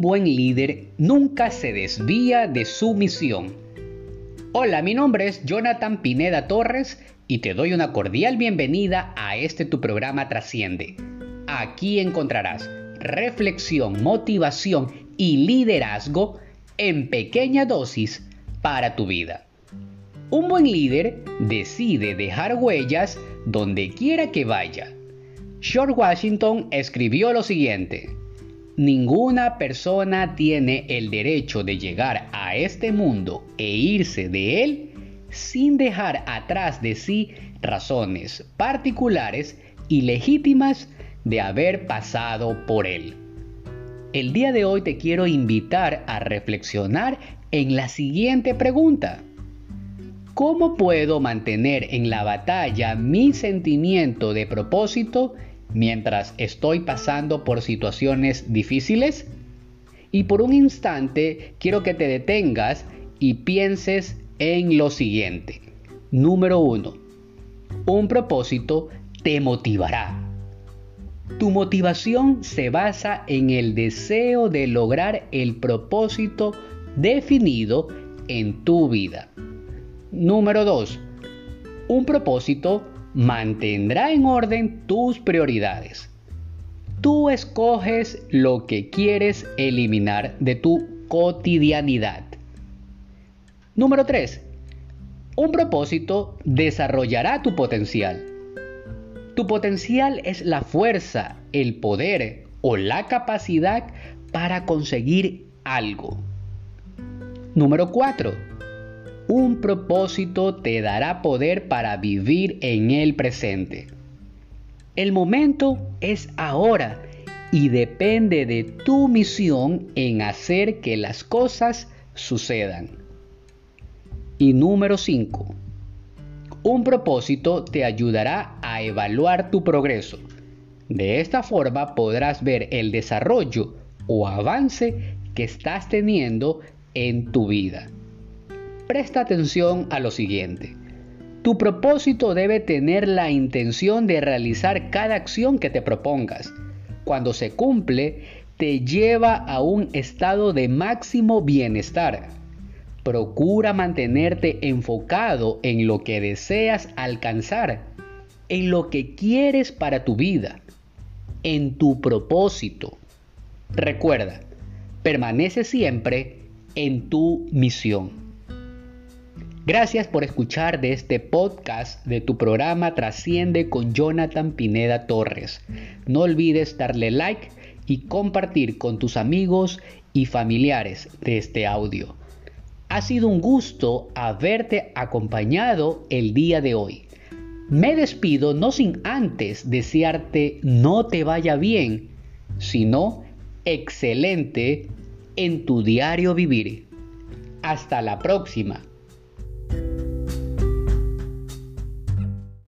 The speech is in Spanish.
buen líder nunca se desvía de su misión. Hola, mi nombre es Jonathan Pineda Torres y te doy una cordial bienvenida a este tu programa Trasciende. Aquí encontrarás reflexión, motivación y liderazgo en pequeña dosis para tu vida. Un buen líder decide dejar huellas donde quiera que vaya. George Washington escribió lo siguiente. Ninguna persona tiene el derecho de llegar a este mundo e irse de él sin dejar atrás de sí razones particulares y legítimas de haber pasado por él. El día de hoy te quiero invitar a reflexionar en la siguiente pregunta. ¿Cómo puedo mantener en la batalla mi sentimiento de propósito mientras estoy pasando por situaciones difíciles? Y por un instante quiero que te detengas y pienses en lo siguiente. Número uno, un propósito te motivará. Tu motivación se basa en el deseo de lograr el propósito definido en tu vida. Número 2. Un propósito mantendrá en orden tus prioridades. Tú escoges lo que quieres eliminar de tu cotidianidad. Número 3. Un propósito desarrollará tu potencial. Tu potencial es la fuerza, el poder o la capacidad para conseguir algo. Número 4 un propósito te dará poder para vivir en el presente. El momento es ahora y depende de tu misión en hacer que las cosas sucedan. Y número 5. Un propósito te ayudará a evaluar tu progreso. De esta forma podrás ver el desarrollo o avance que estás teniendo en tu vida. Presta atención a lo siguiente. Tu propósito debe tener la intención de realizar cada acción que te propongas. Cuando se cumple, te lleva a un estado de máximo bienestar. Procura mantenerte enfocado en lo que deseas alcanzar, en lo que quieres para tu vida, en tu propósito. Recuerda, permanece siempre en tu misión. Gracias por escuchar de este podcast de tu programa Trasciende con Jonathan Pineda Torres. No olvides darle like y compartir con tus amigos y familiares de este audio. Ha sido un gusto haberte acompañado el día de hoy. Me despido no sin antes desearte no te vaya bien, sino excelente en tu diario vivir. Hasta la próxima.